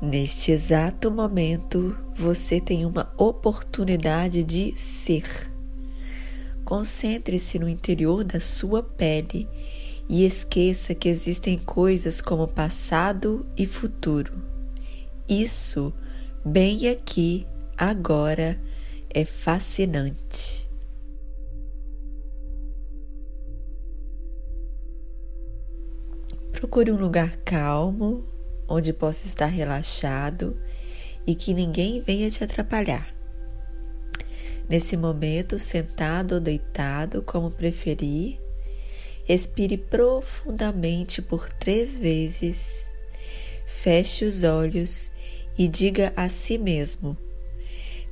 Neste exato momento, você tem uma oportunidade de ser. Concentre-se no interior da sua pele e esqueça que existem coisas como passado e futuro. Isso, bem aqui, agora, é fascinante. Procure um lugar calmo, onde possa estar relaxado e que ninguém venha te atrapalhar. Nesse momento, sentado ou deitado, como preferir, respire profundamente por três vezes, feche os olhos e diga a si mesmo: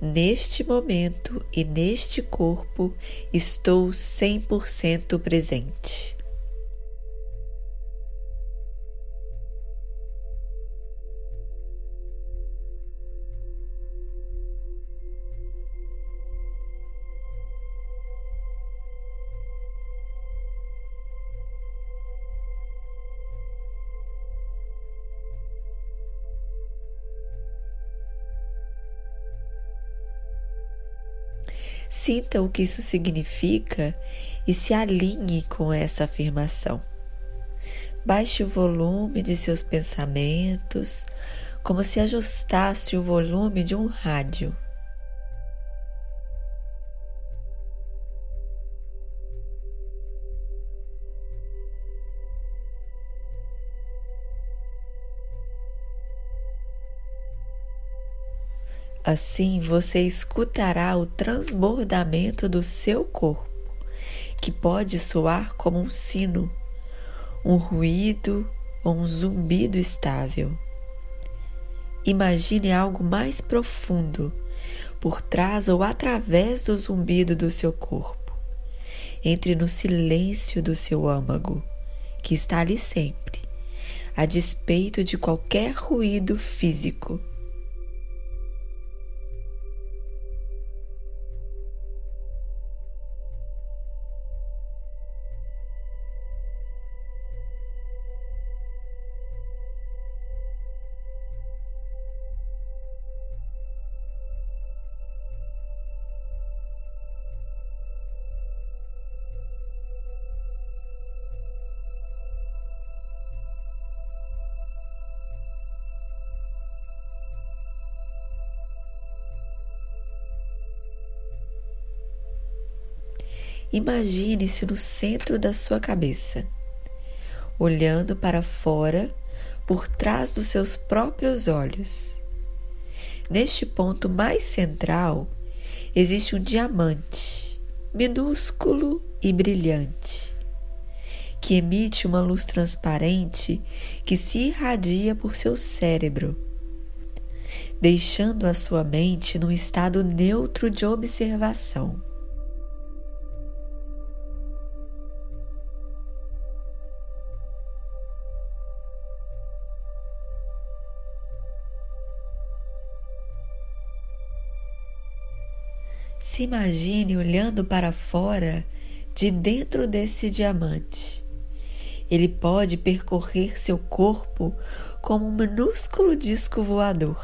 Neste momento e neste corpo estou 100% presente. Sinta o que isso significa e se alinhe com essa afirmação. Baixe o volume de seus pensamentos, como se ajustasse o volume de um rádio. Assim você escutará o transbordamento do seu corpo, que pode soar como um sino, um ruído ou um zumbido estável. Imagine algo mais profundo, por trás ou através do zumbido do seu corpo. Entre no silêncio do seu âmago, que está ali sempre, a despeito de qualquer ruído físico. Imagine-se no centro da sua cabeça, olhando para fora por trás dos seus próprios olhos. Neste ponto mais central existe um diamante, minúsculo e brilhante, que emite uma luz transparente que se irradia por seu cérebro, deixando a sua mente num estado neutro de observação. Se imagine olhando para fora de dentro desse diamante. Ele pode percorrer seu corpo como um minúsculo disco voador.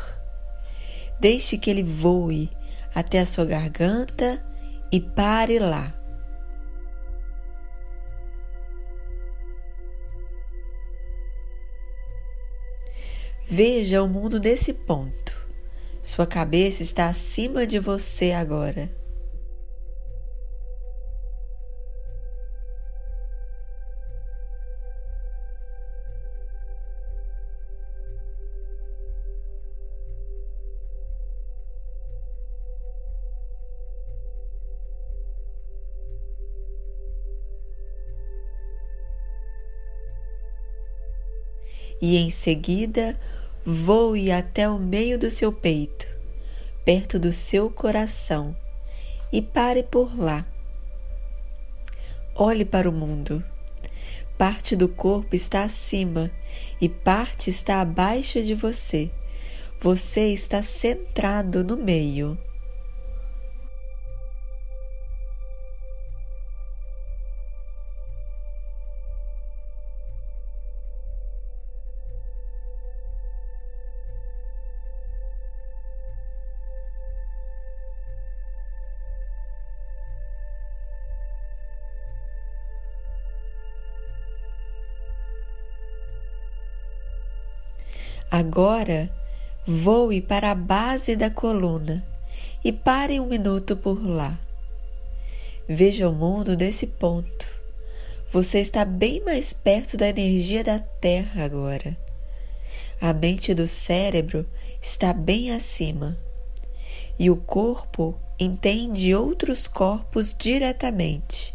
Deixe que ele voe até a sua garganta e pare lá. Veja o mundo desse ponto. Sua cabeça está acima de você agora. E em seguida voe até o meio do seu peito, perto do seu coração, e pare por lá. Olhe para o mundo. Parte do corpo está acima e parte está abaixo de você. Você está centrado no meio. Agora, voe para a base da coluna e pare um minuto por lá. Veja o mundo desse ponto. Você está bem mais perto da energia da Terra agora. A mente do cérebro está bem acima e o corpo entende outros corpos diretamente,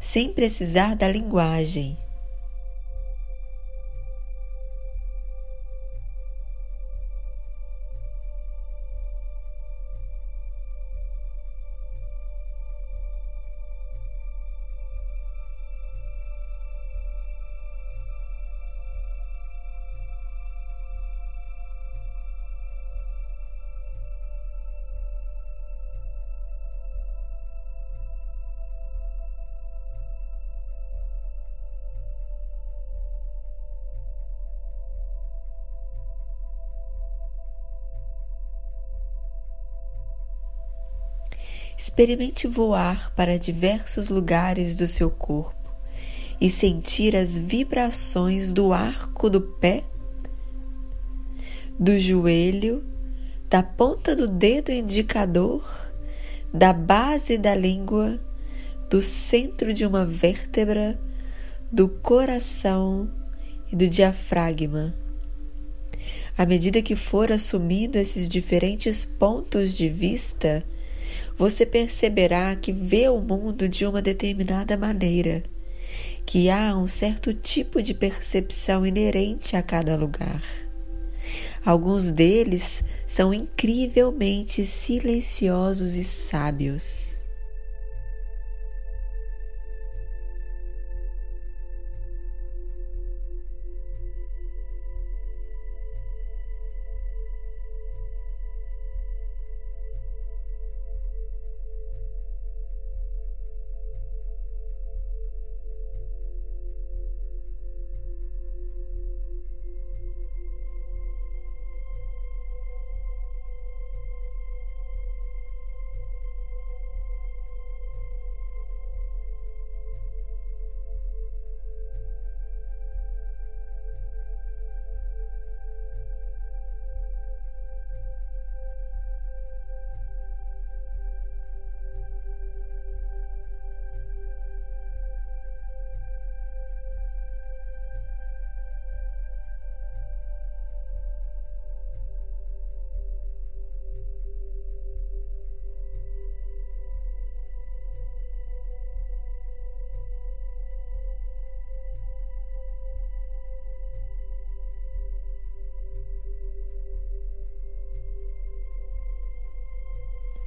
sem precisar da linguagem. Experimente voar para diversos lugares do seu corpo e sentir as vibrações do arco do pé, do joelho, da ponta do dedo indicador, da base da língua, do centro de uma vértebra, do coração e do diafragma. À medida que for assumindo esses diferentes pontos de vista, você perceberá que vê o mundo de uma determinada maneira, que há um certo tipo de percepção inerente a cada lugar. Alguns deles são incrivelmente silenciosos e sábios.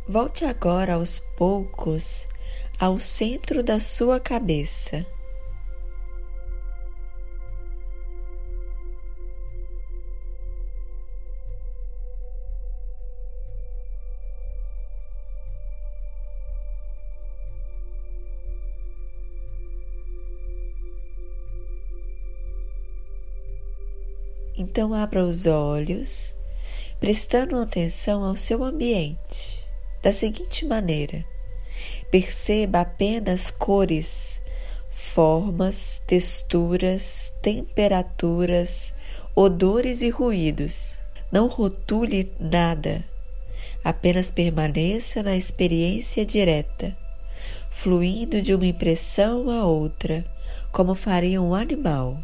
Volte agora aos poucos ao centro da sua cabeça. Então abra os olhos, prestando atenção ao seu ambiente da seguinte maneira: perceba apenas cores, formas, texturas, temperaturas, odores e ruídos. Não rotule nada, apenas permaneça na experiência direta, fluindo de uma impressão a outra, como faria um animal.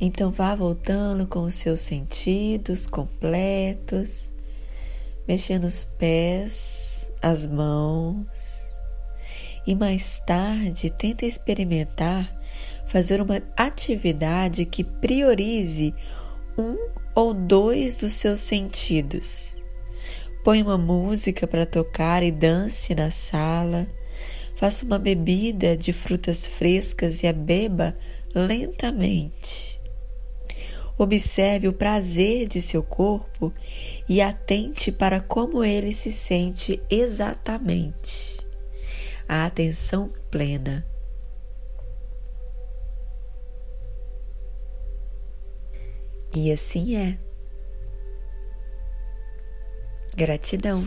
Então vá voltando com os seus sentidos completos, mexendo os pés, as mãos. E mais tarde tenta experimentar fazer uma atividade que priorize um ou dois dos seus sentidos. Põe uma música para tocar e dance na sala. Faça uma bebida de frutas frescas e a beba lentamente. Observe o prazer de seu corpo e atente para como ele se sente exatamente. A atenção plena. E assim é. Gratidão.